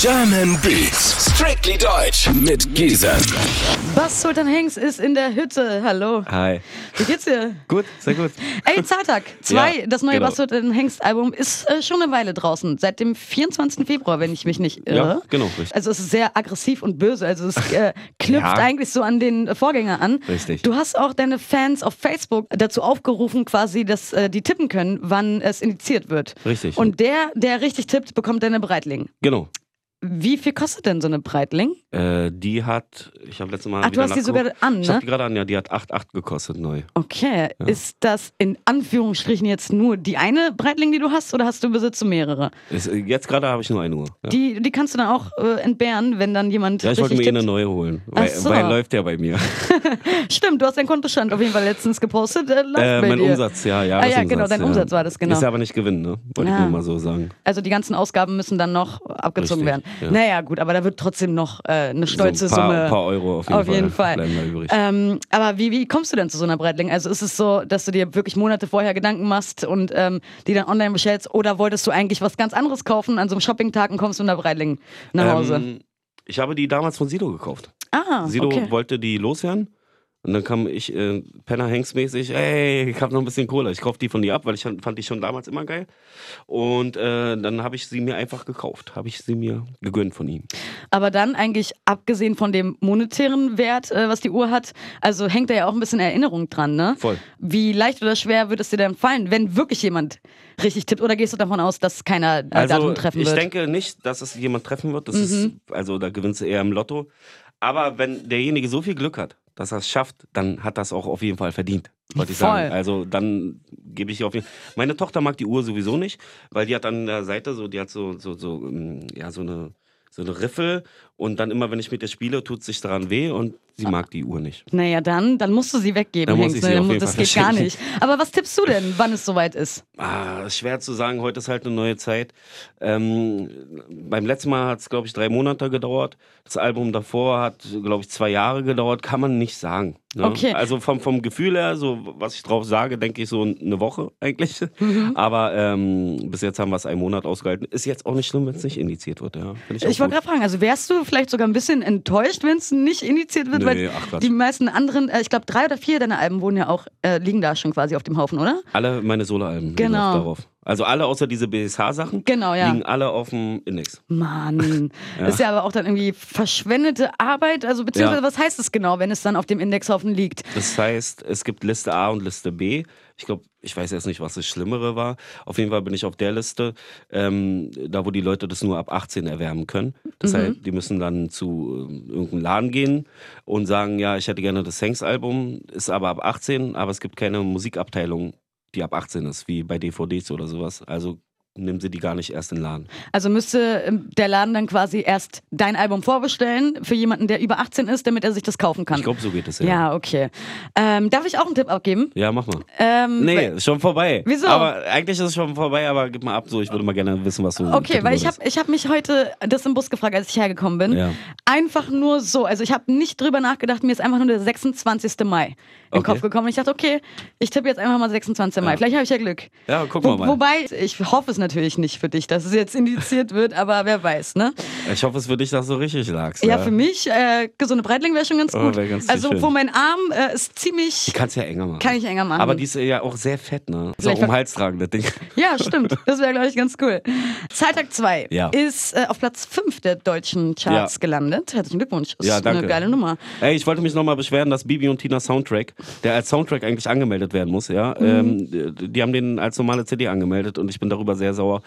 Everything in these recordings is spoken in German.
German Beats, strictly deutsch mit Giesen. Bass Sultan Hengst ist in der Hütte. Hallo. Hi. Wie geht's dir? Gut, sehr gut. Ey, Zahltag 2, Ja, das neue genau. Bass Sultan Hengst Album ist äh, schon eine Weile draußen. Seit dem 24. Februar, wenn ich mich nicht irre. Ja, genau, richtig. Also es ist sehr aggressiv und böse. Also es äh, knüpft Ja. eigentlich so an den Vorgänger an. Richtig. Du hast auch deine Fans auf Facebook dazu aufgerufen, quasi, dass äh, die tippen können, wann es indiziert wird. Richtig. Und der, der richtig tippt, bekommt deine Breitling. Genau. Wie viel kostet denn so eine Breitling? Äh, die hat, ich habe letztes Mal. Ach, du hast die sogar an, Ich ne? habe die gerade an, ja, die hat 8,8 gekostet neu. Okay, ist das in Anführungsstrichen jetzt nur die eine Breitling, die du hast, oder hast du besitzt mehrere? Ist, äh, jetzt gerade habe ich nur eine Uhr. Ja, Die, die kannst du dann auch äh, entbehren, wenn dann jemand ja ich wollte mir eh eine tippt. neue holen. Weil, so. weil läuft ja bei mir. Stimmt, du hast deinen Kontostand auf jeden Fall letztens gepostet. Äh, Äh, mein dir. Umsatz, ja, ja. Ah ja, genau, dein Umsatz war das, genau. Ist aber nicht Gewinn, ne? Wollte Ja. ich nur mal so sagen. Also die ganzen Ausgaben müssen dann noch abgezogen Richtig, werden. Ja. Naja, gut, aber da wird trotzdem noch äh, eine stolze so ein paar, Summe. paar Euro auf jeden Auf Fall. jeden Fall. Bleiben da übrig. Ähm, aber wie, wie kommst du denn zu so einer Breitling? Also ist es so, dass du dir wirklich Monate vorher Gedanken machst und ähm, die dann online bestellst oder wolltest du eigentlich was ganz anderes kaufen an so einem Shoppingtag und kommst mit einer Breitling nach Hause? Ähm, ich habe die damals von Sido gekauft. ah, Sido okay. wollte die loswerden. Und dann kam ich, äh, Penner Hengst-mäßig, ey, ich hab noch ein bisschen Kohle. Ich kauf die von dir ab, weil ich fand die schon damals immer geil. Und äh, dann habe ich sie mir einfach gekauft. Habe ich sie mir gegönnt von ihm. Aber dann eigentlich abgesehen von dem monetären Wert, äh, was die Uhr hat, also hängt da ja auch ein bisschen Erinnerung dran, ne? Voll. Wie leicht oder schwer wird es dir denn fallen, wenn wirklich jemand richtig tippt? Oder gehst du davon aus, dass keiner äh, Also Datum treffen ich wird? denke nicht, dass es jemand treffen wird. Das Mhm. ist, also da gewinnst du eher im Lotto. Aber wenn derjenige so viel Glück hat, dass er es schafft, dann hat das auch auf jeden Fall verdient, wollte ich Voll. sagen. Also dann gebe ich auf jeden Meine Tochter mag die Uhr sowieso nicht, weil die hat an der Seite so, die hat so, so, so, ähm, ja, so eine, so eine Riffel und dann immer, wenn ich mit ihr spiele, tut sich daran weh und sie mag die Uhr nicht. Naja, dann, dann musst du sie weggeben, Dann muss ich sie ne? auf jeden das Fall geht gar nicht. Aber was tippst du denn, wann es soweit ist? Ah, schwer zu sagen, heute ist halt eine neue Zeit. Ähm, beim letzten Mal hat es, glaube ich, drei Monate gedauert. Das Album davor hat, glaube ich, zwei Jahre gedauert. Kann man nicht sagen. Ne? Okay. Also vom, vom Gefühl her, so was ich drauf sage, denke ich so eine Woche eigentlich. Mhm. Aber ähm, bis jetzt haben wir es einen Monat ausgehalten. Ist jetzt auch nicht schlimm, wenn es nicht indiziert wird. Ja? Find auch Ich wollte gerade fragen, also wärst du vielleicht sogar ein bisschen enttäuscht, wenn es nicht initiiert wird? Nee, weil ach die meisten anderen, äh, ich glaube drei oder vier deiner Alben wurden ja auch, äh, liegen da schon quasi auf dem Haufen, oder? Alle meine Soloalben Genau. genau. darauf. Also alle außer diese BSH-Sachen Genau, ja. liegen alle auf dem Index. Mann, Ja. ist ja aber auch dann irgendwie verschwendete Arbeit. Also beziehungsweise Ja. was heißt es genau, wenn es dann auf dem Indexhaufen liegt? Das heißt, es gibt Liste A und Liste B. Ich glaube, ich weiß jetzt nicht, was das Schlimmere war. Auf jeden Fall bin ich auf der Liste, ähm, da wo die Leute das nur ab 18 erwerben können. Das Mhm. heißt, die müssen dann zu ähm, irgendeinem Laden gehen und sagen, ja, ich hätte gerne das Hanks-Album, ist aber ab 18, aber es gibt keine Musikabteilung, die ab 18 ist, wie bei DVDs oder sowas. Also nehmen sie die gar nicht erst in den Laden. Also müsste ähm, der Laden dann quasi erst dein Album vorbestellen für jemanden, der über 18 ist, damit er sich das kaufen kann. Ich glaube, so geht es ja. ja, okay. Ähm, darf ich auch einen Tipp abgeben? Ja, mach mal. Ähm, Nee, ist schon vorbei. Wieso? Aber eigentlich ist es schon vorbei, aber gib mal ab so. Ich würde mal gerne wissen, was du. Okay, weil ich habe ich hab mich heute das im Bus gefragt, als ich hergekommen bin. Ja. Einfach nur so. Also ich habe nicht drüber nachgedacht, mir ist einfach nur der 26. Mai in den Okay. Kopf gekommen. Ich dachte, okay, ich tippe jetzt einfach mal 26. Mai. Ja. Vielleicht habe ich ja Glück. Ja, gucken wir Wo, mal. wobei, ich hoffe es natürlich nicht für dich, dass es jetzt indiziert wird, aber wer weiß, ne? Ich hoffe, es für dich, dass du richtig lagst. Ja, für mich, äh, gesunde Breitling wäre schon ganz Oh, gut. wär ganz also, schön. wo mein Arm äh, ist ziemlich. Die kannst du ja enger machen. Kann ich enger machen. Aber die ist ja auch sehr fett, ne? Ist auch um Hals tragen, das Ding. Ja, stimmt. Das wäre, glaube ich, ganz cool. Zahltag 2 Ja. ist äh, auf Platz 5 der deutschen Charts Ja. gelandet. Herzlichen Glückwunsch. Das Ja, ist eine danke. geile Nummer. Ey, ich wollte mich nochmal beschweren, dass Bibi und Tina Soundtrack, der als Soundtrack eigentlich angemeldet werden muss, ja, Mhm. ähm, die, die haben den als normale CD angemeldet und ich bin darüber sehr sauer.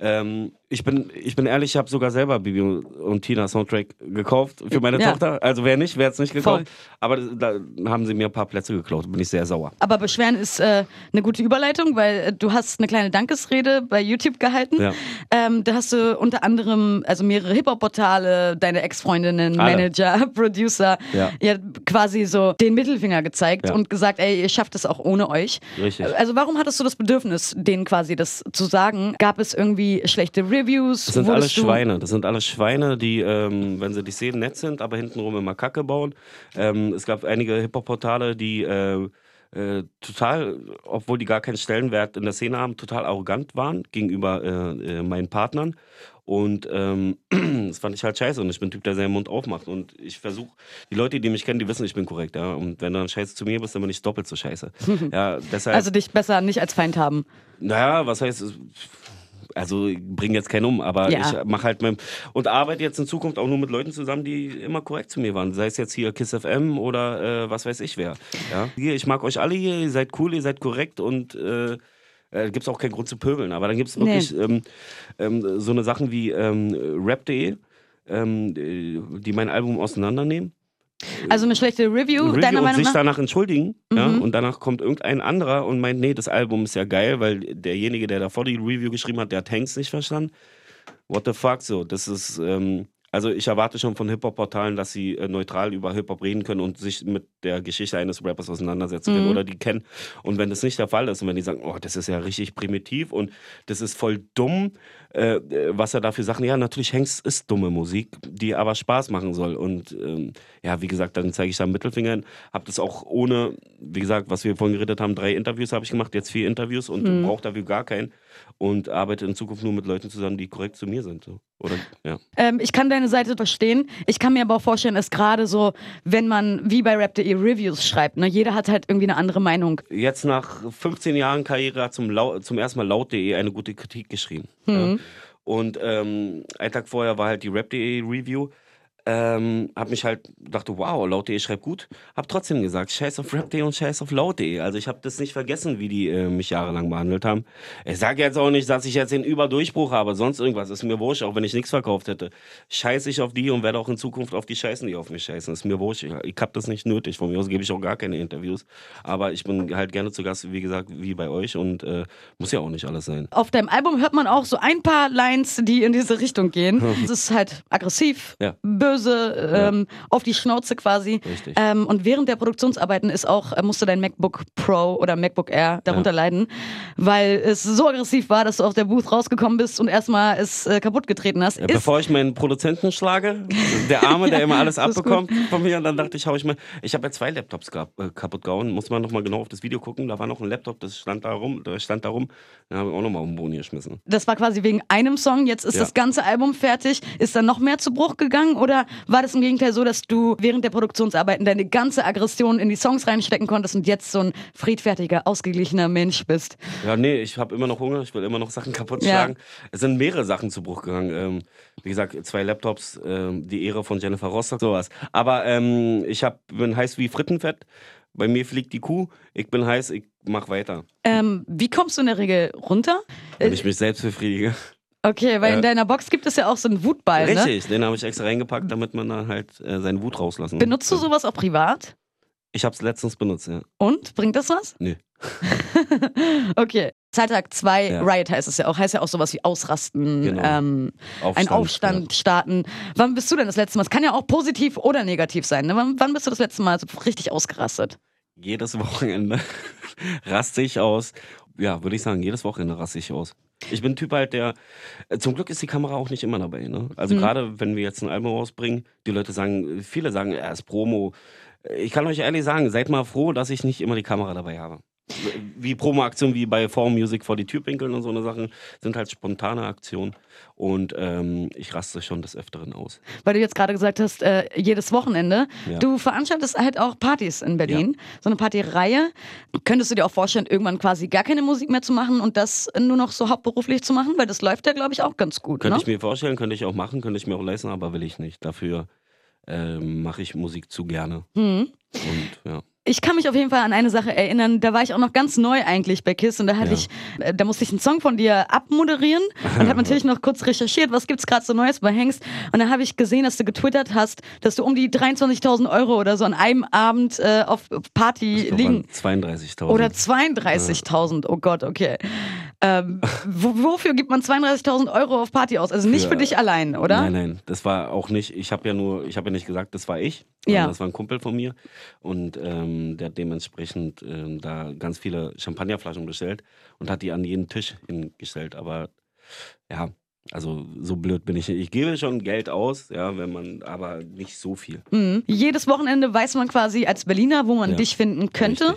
Ähm, ich, bin, ich bin ehrlich, ich habe sogar selber Bibi und Tina Soundtrack gekauft für meine Ja. Tochter. Also wer nicht, wer es nicht gekauft. Voll. Aber da haben sie mir ein paar Plätze geklaut, bin ich sehr sauer. Aber beschweren ist äh, eine gute Überleitung, weil äh, du hast eine kleine Dankesrede bei YouTube gehalten. Ja. Ähm, da hast du unter anderem also mehrere Hip-Hop-Portale, deine Ex-Freundinnen. Manager, Producer, Ja. ja, quasi so den Mittelfinger gezeigt Ja. und gesagt, ey, ihr schafft es auch ohne euch. Richtig. Also warum hattest du das Bedürfnis, denen quasi das zu sagen? Gab es irgendwie schlechte Reviews? Das sind alles Schweine. Das sind alles Schweine, die, ähm, wenn sie dich sehen, nett sind, aber hintenrum immer Kacke bauen. Ähm, es gab einige Hip-Hop-Portale, die äh, äh, total, obwohl die gar keinen Stellenwert in der Szene haben, total arrogant waren gegenüber äh, äh, meinen Partnern. Und ähm, das fand ich halt scheiße. Und ich bin ein Typ, der seinen Mund aufmacht. Und ich versuche, die Leute, die mich kennen, die wissen, ich bin korrekt. Ja? Und wenn du dann scheiße zu mir bist, dann bin ich doppelt so scheiße. Ja, deshalb, Also dich besser nicht als Feind haben. naja, was heißt, also ich bringe jetzt keinen um, aber Ja. ich mache halt mein, und arbeite jetzt in Zukunft auch nur mit Leuten zusammen, die immer korrekt zu mir waren. Sei es jetzt hier Kiss FM oder äh, was weiß ich wer. Ja? Hier, ich mag euch alle hier, ihr seid cool, ihr seid korrekt und äh, äh, gibt es auch keinen Grund zu pöbeln. Aber dann gibt es wirklich ähm, ähm, so eine Sachen wie ähm, Rap.de, ähm, die mein Album auseinandernehmen. Also eine schlechte Review, Review deiner und Meinung sich nach? danach entschuldigen. Ja? Mhm. Und danach kommt irgendein anderer und meint, nee, das Album ist ja geil, weil derjenige, der davor die Review geschrieben hat, der hat Tanks nicht verstanden. What the fuck, so. Das ist, ähm, also ich erwarte schon von Hip-Hop-Portalen, dass sie äh, neutral über Hip-Hop reden können und sich mit der Geschichte eines Rappers auseinandersetzen können Mhm. oder die kennen. Und wenn das nicht der Fall ist und wenn die sagen, oh, das ist ja richtig primitiv und das ist voll dumm, äh, äh, was er dafür sagt, ja, natürlich Hengst ist dumme Musik, die aber Spaß machen soll. Und ähm, ja, wie gesagt, dann zeige ich da Mittelfinger hin. Hab das auch ohne, wie gesagt, was wir vorhin geredet haben, drei Interviews habe ich gemacht, jetzt vier Interviews und Mhm. brauche dafür gar keinen. Und arbeite in Zukunft nur mit Leuten zusammen, die korrekt zu mir sind. Oder, ja. Ähm, ich kann deine Seite verstehen. Ich kann mir aber auch vorstellen, dass gerade so, wenn man wie bei Rap.de Reviews schreibt, ne, jeder hat halt irgendwie eine andere Meinung. Jetzt nach 15 Jahren Karriere hat zum, Lau zum ersten Mal laut.de eine gute Kritik geschrieben. Ja. Und ähm, einen Tag vorher war halt die Rap.de Review. Ähm, hab mich halt, dachte, wow, laut.de schreibt gut. Hab trotzdem gesagt, scheiß auf Rap.de und scheiß auf laut.de. Also ich habe das nicht vergessen, wie die äh, mich jahrelang behandelt haben. Ich sage jetzt auch nicht, dass ich jetzt den Überdurchbruch habe, sonst irgendwas. Ist mir wurscht, auch wenn ich nichts verkauft hätte. Scheiß ich auf die und werde auch in Zukunft auf die scheißen, die auf mich scheißen. Ist mir wurscht. Ich, ich hab das nicht nötig. Von mir aus gebe ich auch gar keine Interviews. Aber ich bin halt gerne zu Gast, wie gesagt, wie bei euch und äh, muss ja auch nicht alles sein. Auf deinem Album hört man auch so ein paar Lines, die in diese Richtung gehen. Es ist halt aggressiv, Ja. böse, ähm, auf die Schnauze quasi. Richtig. Ähm, und während der Produktionsarbeiten ist auch, äh, musste dein MacBook Pro oder MacBook Air darunter leiden, weil es so aggressiv war, dass du aus der Booth rausgekommen bist und erstmal es äh, kaputt getreten hast. Ja, bevor ich meinen Produzenten schlage, der Arme, der immer alles das abbekommt von mir, und dann dachte ich, hau ich mal. Ich habe ja zwei Laptops gehabt, äh, kaputt gehauen. Muss man nochmal genau auf das Video gucken. Da war noch ein Laptop, das stand da rum. Der stand da rum. Den habe ich auch nochmal um den Boden geschmissen. das war quasi wegen einem Song, jetzt ist Ja. das ganze Album fertig. Ist dann noch mehr zu Bruch gegangen oder war das im Gegenteil so, dass du während der Produktionsarbeiten deine ganze Aggression in die Songs reinstecken konntest und jetzt so ein friedfertiger, ausgeglichener Mensch bist? Ja, nee, ich habe immer noch Hunger. Ich will immer noch Sachen kaputt Ja. schlagen. Es sind mehrere Sachen zu Bruch gegangen. Ähm, wie gesagt, zwei Laptops, ähm, die Ehre von Jennifer Rostock, sowas. Aber ähm, ich hab, bin heiß wie Frittenfett. Bei mir fliegt die Kuh. Ich bin heiß, ich mach weiter. Ähm, wie kommst du in der Regel runter? Wenn ich mich selbst befriedige. Okay, weil in Äh, deiner Box gibt es ja auch so einen Wutball, ne? Richtig, den habe ich extra reingepackt, damit man dann halt äh, seinen Wut rauslassen Benutzt du kann. sowas auch privat? Ich habe es letztens benutzt, ja. Und? Bringt das was? Nö. okay. Zeittag 2, Ja. Riot heißt es ja auch. Heißt ja auch sowas wie ausrasten, Genau. ähm, Aufstand, ein Aufstand starten. Wann bist du denn das letzte Mal? Es kann ja auch positiv oder negativ sein. Ne? Wann, wann bist du das letzte Mal so richtig ausgerastet? Jedes Wochenende raste ich aus. Ja, würde ich sagen, jedes Wochenende raste ich aus. Ich bin ein Typ halt, der. äh, Zum Glück ist die Kamera auch nicht immer dabei. Ne? Also Hm. gerade wenn wir jetzt ein Album rausbringen, die Leute sagen, viele sagen, ja, ist Promo. Ich kann euch ehrlich sagen, seid mal froh, dass ich nicht immer die Kamera dabei habe. Wie Promo-Aktionen wie bei Form Music vor die Tür pinkeln und so eine Sachen sind halt spontane Aktionen. Und ähm, ich raste schon des Öfteren aus. Weil du jetzt gerade gesagt hast, äh, jedes Wochenende. Ja. Du veranstaltest halt auch Partys in Berlin. So eine Partyreihe. Könntest du dir auch vorstellen, irgendwann quasi gar keine Musik mehr zu machen und das nur noch so hauptberuflich zu machen? Weil das läuft ja, glaube ich, auch ganz gut. Könnte Ne? ich mir vorstellen, könnte ich auch machen, könnte ich mir auch leisten, aber will ich nicht. Dafür ähm, mache ich Musik zu gerne. Hm. Und ja. Ich kann mich auf jeden Fall an eine Sache erinnern, da war ich auch noch ganz neu eigentlich bei KISS und da hatte Ja. ich, äh, da musste ich einen Song von dir abmoderieren und habe natürlich noch kurz recherchiert, was gibt's gerade so Neues bei Hengst und dann habe ich gesehen, dass du getwittert hast, dass du um die 23.000 Euro oder so an einem Abend äh, auf Party liegen. waren 32.000. Oder 32.000, oh Gott, okay. Ähm, wo, wofür gibt man 32.000 Euro auf Party aus? Also nicht für, Für- dich allein, oder? Nein, nein, das war auch nicht. Ich habe ja nur, ich habe ja nicht gesagt, das war ich. Ja. Das war ein Kumpel von mir und ähm, der hat dementsprechend ähm, da ganz viele Champagnerflaschen bestellt und hat die an jeden Tisch hingestellt. Aber ja, Also so blöd bin ich nicht. Ich gebe schon Geld aus, ja, wenn man, aber nicht so viel. Mhm. Jedes Wochenende weiß man quasi als Berliner, wo man Ja, dich finden könnte.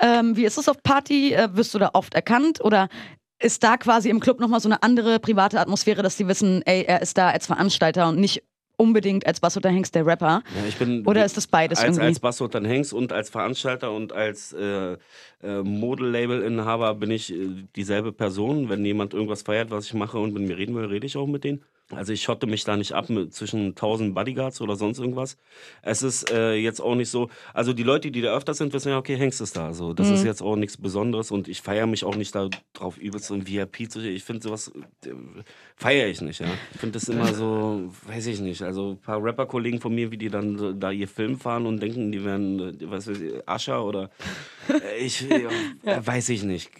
Ähm, wie ist es auf Party? Äh, wirst du da oft erkannt oder ist da quasi im Club nochmal so eine andere private Atmosphäre, dass die wissen, ey, er ist da als Veranstalter und nicht unbedingt als Basso Hengst der Rapper? Ja, ich bin Oder ist das beides als, irgendwie? als Basso dann Hengst und als Veranstalter und als äh, äh, Modellabel-Inhaber bin ich äh, dieselbe Person. Wenn jemand irgendwas feiert, was ich mache und mit mir reden will, rede ich auch mit denen. Also ich schotte mich da nicht ab mit zwischen 1000 Bodyguards oder sonst irgendwas. Es ist äh, jetzt auch nicht so, also die Leute, die da öfter sind, wissen ja, okay, Hengst ist da. Also das Mhm. ist jetzt auch nichts Besonderes und ich feiere mich auch nicht darauf übelst so ein VIP zu Ich finde sowas, äh, feiere ich nicht, ja. Ich finde das immer so, weiß ich nicht. Also ein paar Rapper-Kollegen von mir, wie die dann da ihr Film fahren und denken, die wären, äh, was weiß ich, Ascher oder äh, ich, äh, weiß ich nicht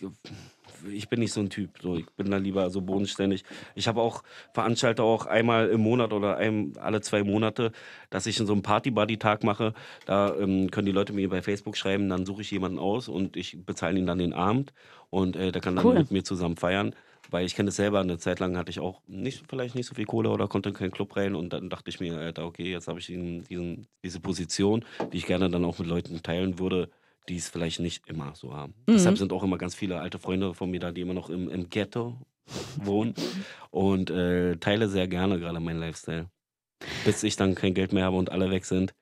ich bin nicht so ein Typ. So, ich bin da lieber so bodenständig. Ich habe auch Veranstalter auch einmal im Monat oder ein, alle zwei Monate, dass ich so einen Party-Buddy-Tag mache. Da ähm, können die Leute mir bei Facebook schreiben, dann suche ich jemanden aus und ich bezahle ihn dann den Abend und äh, der kann dann Cool. mit mir zusammen feiern. Weil ich kenne das selber, eine Zeit lang hatte ich auch nicht, vielleicht nicht so viel Kohle oder konnte in keinen Club rein und dann dachte ich mir, Alter, okay, jetzt habe ich diesen, diesen, diese Position, die ich gerne dann auch mit Leuten teilen würde, die es vielleicht nicht immer so haben. Deshalb sind auch immer ganz viele alte Freunde von mir da, die immer noch im, im Ghetto wohnen und äh, teile sehr gerne gerade meinen Lifestyle. Bis ich dann kein Geld mehr habe und alle weg sind.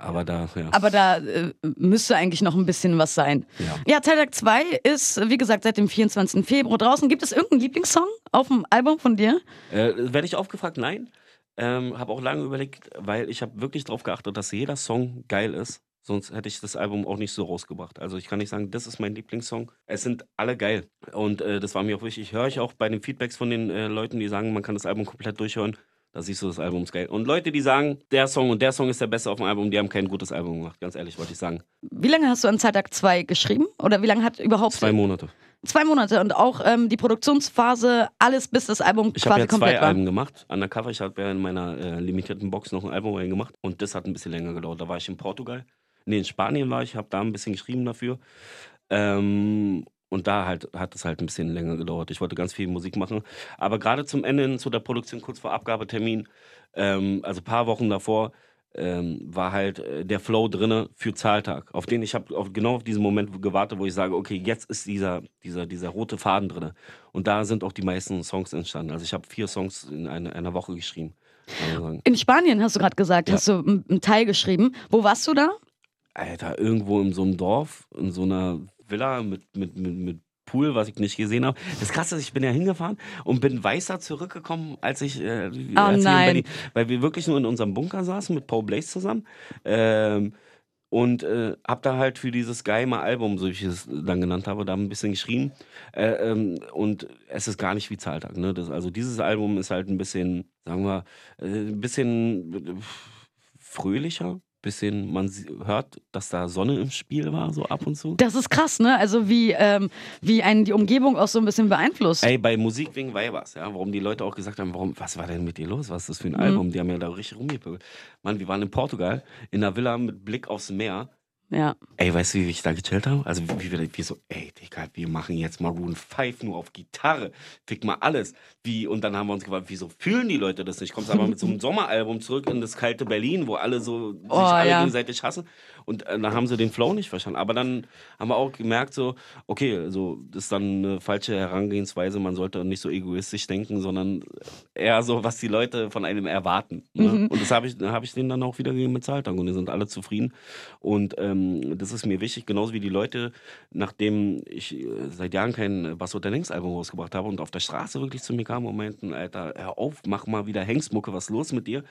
Aber da, ja. Aber da äh, müsste eigentlich noch ein bisschen was sein. ja. Ja, Teiltag 2 ist, wie gesagt, seit dem 24. Februar draußen. Gibt es irgendeinen Lieblingssong auf dem Album von dir? Äh, Werde ich aufgefragt? Nein. Ähm, habe auch lange überlegt, weil ich habe wirklich darauf geachtet, dass jeder Song geil ist. Sonst hätte ich das Album auch nicht so rausgebracht. Also ich kann nicht sagen, das ist mein Lieblingssong. Es sind alle geil. Und äh, das war mir auch wichtig. Höre ich auch bei den Feedbacks von den äh, Leuten, die sagen, man kann das Album komplett durchhören. Da siehst du, das Album ist geil. Und Leute, die sagen, der Song und der Song ist der beste auf dem Album, die haben kein gutes Album gemacht. Ganz ehrlich, wollte ich sagen. Wie lange hast du an Zeitag 2 geschrieben? Oder wie lange hat überhaupt. Zwei Monate. Zwei Monate und auch ähm, die Produktionsphase, alles bis das Album Ich habe quasi ja zwei komplett war. Alben gemacht. Undercover, ich habe ja in meiner äh, limitierten Box noch ein Album reingemacht. Und das hat ein bisschen länger gedauert. Da war ich in Portugal. Nee, in Spanien war ich, habe da ein bisschen geschrieben dafür. Ähm, und da halt, hat es halt ein bisschen länger gedauert. Ich wollte ganz viel Musik machen. Aber gerade zum Ende hin, zu der Produktion, kurz vor Abgabetermin, ähm, also ein paar Wochen davor, ähm, war halt äh, der Flow drinne für Zahltag, auf den ich habe genau auf diesen Moment gewartet, wo ich sage, okay, jetzt ist dieser, dieser, dieser rote Faden drinne. Und da sind auch die meisten Songs entstanden. Also ich habe vier Songs in eine, einer Woche geschrieben. In Spanien hast du gerade gesagt, Ja. hast du einen Teil geschrieben. Wo warst du da? Alter, irgendwo in so einem Dorf, in so einer Villa mit, mit, mit, mit Pool, was ich nicht gesehen habe. Das Krasse ist, ich bin ja hingefahren und bin weißer zurückgekommen, als ich, äh, als ich in Oh nein. Berlin, weil wir wirklich nur in unserem Bunker saßen mit Paul Blaze zusammen. Ähm, und äh, hab da halt für dieses geheime Album, so wie ich es dann genannt habe, da ein bisschen geschrieben. Äh, ähm, und es ist gar nicht wie Zahltag. Ne? Das, also dieses Album ist halt ein bisschen, sagen wir, äh, ein bisschen äh, fröhlicher. Bisschen, man hört, dass da Sonne im Spiel war, so ab und zu. Das ist krass, ne? Also wie, ähm, wie einen die Umgebung auch so ein bisschen beeinflusst. Ey, bei Musik wegen Weibers, ja, warum die Leute auch gesagt haben, warum, was war denn mit dir los? Was ist das für ein Album? Die haben ja da richtig rumgepöbelt. Mann, wir waren in Portugal, in einer Villa mit Blick aufs Meer. Ja. Ey, weißt du, wie ich da gechillt habe? Also, wie, wir- so, ey, Digga, wir machen jetzt Maroon 5 nur auf Gitarre. Fick mal alles. Wie, und dann haben wir uns gefragt, wieso fühlen die Leute das nicht? Kommst aber mit so einem Sommeralbum zurück in das kalte Berlin, wo alle so sich Oh, alle ja. gegenseitig hassen. Und äh, dann haben sie den Flow nicht verstanden. Aber dann haben wir auch gemerkt, so, okay, also, das ist dann eine falsche Herangehensweise. Man sollte nicht so egoistisch denken, sondern eher so, was die Leute von einem erwarten. Ne? Mhm. Und das habe ich, hab ich denen dann auch wiedergegeben mit Zahltag. Und die sind alle zufrieden. Und ähm, das ist mir wichtig, genauso wie die Leute, nachdem ich äh, seit Jahren kein Bass oder Hengst Album rausgebracht habe und auf der Straße wirklich zu mir kamen und meinten, Alter, hör auf, mach mal wieder Hengstmucke, was ist los mit dir?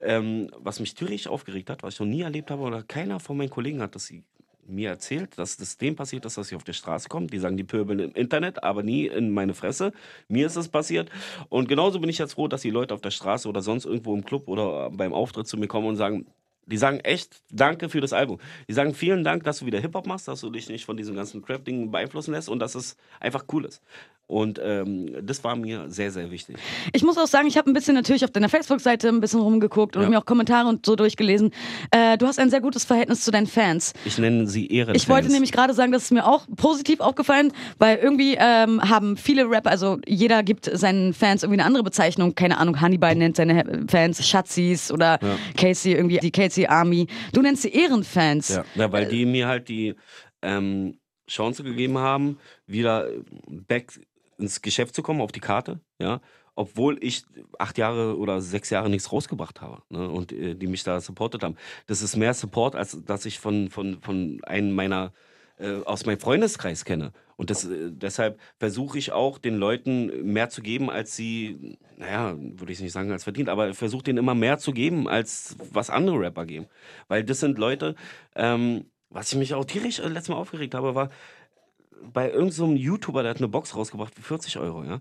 Ähm, was mich tierisch aufgeregt hat, was ich noch nie erlebt habe oder keiner von meinen Kollegen hat das mir erzählt, dass das dem passiert ist, dass sie auf der Straße kommt. Die sagen, die pöbeln im Internet, aber nie in meine Fresse. Mir ist das passiert. Und genauso bin ich jetzt froh, dass die Leute auf der Straße oder sonst irgendwo im Club oder beim Auftritt zu mir kommen und sagen, die sagen echt Danke für das Album. Die sagen vielen Dank, dass du wieder Hip-Hop machst, dass du dich nicht von diesem ganzen Crap-Ding beeinflussen lässt und dass es einfach cool ist. Und ähm, das war mir sehr, sehr wichtig. Ich muss auch sagen, ich habe ein bisschen natürlich auf deiner Facebook-Seite ein bisschen rumgeguckt und Ja. mir auch Kommentare und so durchgelesen. Äh, du hast ein sehr gutes Verhältnis zu deinen Fans. Ich nenne sie Ehrenfans. Ich wollte nämlich gerade sagen, das ist mir auch positiv aufgefallen, weil irgendwie ähm, haben viele Rapper, also jeder gibt seinen Fans irgendwie eine andere Bezeichnung. Keine Ahnung, Hannibal nennt seine Fans Schatzis oder Ja. Casey irgendwie die Casey Army. Du nennst sie Ehrenfans. Ja, ja Äh, weil die mir halt die ähm, Chance gegeben haben, wieder back ins Geschäft zu kommen, auf die Karte, ja. Obwohl ich acht Jahre oder sechs Jahre nichts rausgebracht habe ne, und äh, die mich da supportet haben. Das ist mehr Support, als dass ich von, von, von einem meiner äh, aus meinem Freundeskreis kenne. Und das, äh, deshalb versuche ich auch den Leuten mehr zu geben, als sie, naja, würde ich nicht sagen, als verdient, aber versuche denen immer mehr zu geben, als was andere Rapper geben. Weil das sind Leute, ähm, was ich mich auch tierisch äh, letztes Mal aufgeregt habe, war bei irgendeinem so YouTuber, der hat eine Box rausgebracht für 40 Euro, ja.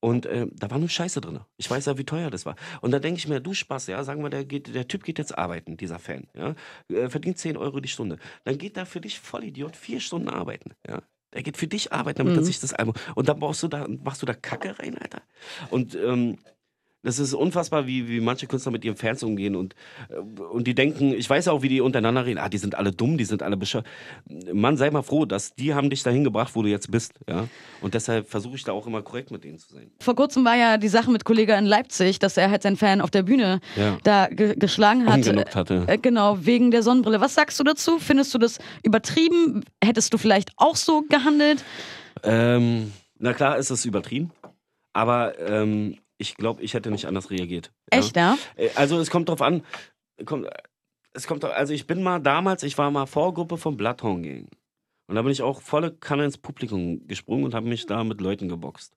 Und äh, da war nur Scheiße drin. Ich weiß ja, wie teuer das war. Und da denke ich mir, du Spaß, ja, sagen wir, der, geht, der Typ geht jetzt arbeiten, dieser Fan, ja, äh, verdient 10 Euro die Stunde. Dann geht da für dich Vollidiot vier Stunden arbeiten, ja. Der geht für dich arbeiten, damit er Mhm. sich das Album. Und dann brauchst du da, machst du da Kacke rein, Alter. Und ähm, das ist unfassbar, wie, wie manche Künstler mit ihren Fans umgehen und, äh, und die denken, ich weiß auch, wie die untereinander reden, ah, die sind alle dumm, die sind alle bescheuert. Mann, sei mal froh, dass die haben dich dahin gebracht, wo du jetzt bist, ja. Und deshalb versuche ich da auch immer korrekt mit denen zu sein. Vor kurzem war ja die Sache mit Kollege in Leipzig, dass er halt seinen Fan auf der Bühne Ja. da ge geschlagen hat. Umgenockt hatte. Äh, genau, wegen der Sonnenbrille. Was sagst du dazu? Findest du das übertrieben? Hättest du vielleicht auch so gehandelt? Ähm, na klar ist es übertrieben, aber ähm, ich glaube, ich hätte nicht anders reagiert. ja. Echt, ja? Äh, Also es kommt drauf an. Kommt, es kommt, also ich bin mal damals, ich war mal Vorgruppe vom Bloodhound Gang. Und da bin ich auch volle Kanne ins Publikum gesprungen und habe mich da mit Leuten geboxt.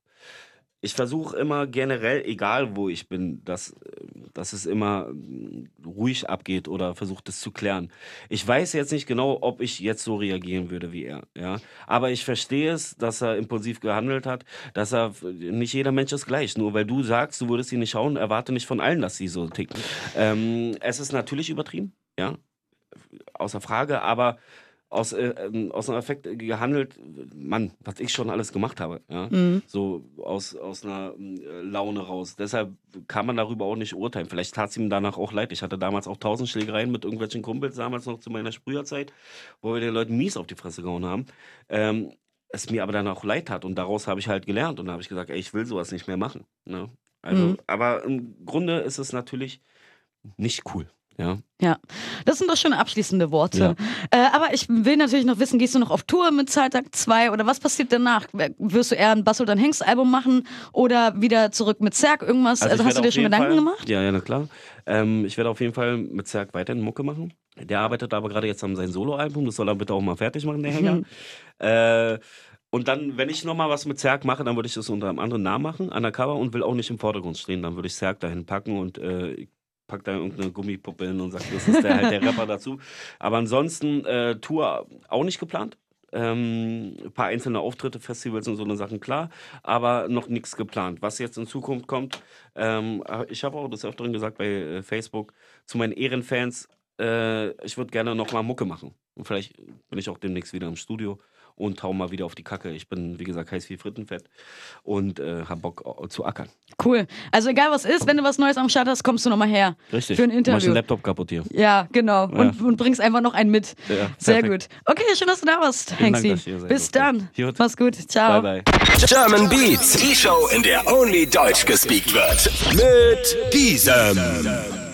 Ich versuche immer generell, egal wo ich bin, dass, äh, dass es immer mm, ruhig abgeht oder versucht es zu klären. Ich weiß jetzt nicht genau, ob ich jetzt so reagieren würde wie er. Ja? Aber ich verstehe es, dass er impulsiv gehandelt hat, dass er, nicht jeder Mensch ist gleich. Nur weil du sagst, du würdest sie nicht schauen, erwarte nicht von allen, dass sie so ticken. Ähm, es ist natürlich übertrieben, ja, außer Frage, aber aus, äh, ähm, aus einem Effekt gehandelt, Mann, was ich schon alles gemacht habe, ja, Mhm. so aus, aus einer äh, Laune raus. Deshalb kann man darüber auch nicht urteilen. Vielleicht tat es ihm danach auch leid. Ich hatte damals auch tausend Schlägereien mit irgendwelchen Kumpels, damals noch zu meiner Sprüherzeit, wo wir den Leuten mies auf die Fresse gehauen haben. Ähm, es mir aber dann auch leid tat und daraus habe ich halt gelernt und da habe ich gesagt, ey, ich will sowas nicht mehr machen. Ne? Also, Mhm. aber im Grunde ist es natürlich nicht cool. Ja. Ja, das sind doch schon abschließende Worte. Ja. Äh, aber ich will natürlich noch wissen, gehst du noch auf Tour mit Zahltag 2 oder was passiert danach? Wirst du eher ein Bass oder Hengst Album machen oder wieder zurück mit Zerg irgendwas? Also, ich hast du dir schon Gedanken Fall, gemacht? Ja, ja, na klar. Ähm, ich werde auf jeden Fall mit Zerg weiterhin Mucke machen. Der arbeitet aber gerade jetzt an seinem Soloalbum. Das soll er bitte auch mal fertig machen, der Hänger. äh, und dann, wenn ich nochmal was mit Zerg mache, dann würde ich das unter einem anderen Namen machen, undercover, und will auch nicht im Vordergrund stehen. Dann würde ich Zerg dahin packen und äh, ich pack da irgendeine Gummipuppe hin und sage, das ist der, halt der Rapper dazu. Aber ansonsten, äh, Tour auch nicht geplant. Ähm, ein paar einzelne Auftritte, Festivals und so eine Sachen, klar, aber noch nichts geplant. Was jetzt in Zukunft kommt, ähm, ich habe auch des Öfteren gesagt bei äh, Facebook zu meinen Ehrenfans, äh, ich würde gerne nochmal Mucke machen. Und vielleicht bin ich auch demnächst wieder im Studio und hau mal wieder auf die Kacke. Ich bin, wie gesagt, heiß wie Frittenfett und äh, hab Bock zu ackern. Cool. Also egal was ist, wenn du was Neues am Start hast, kommst du nochmal her. Richtig. Für ein Interview. den Laptop kaputt hier. Ja, genau. Und, und bringst einfach noch einen mit. Ja, Sehr perfekt. gut. Okay, schön, dass du da warst, sein Bis dann. Gut. Mach's gut. Ciao. Bye, bye. German Beats, die Show, in der only Deutsch gespeakt wird. Mit Gisem.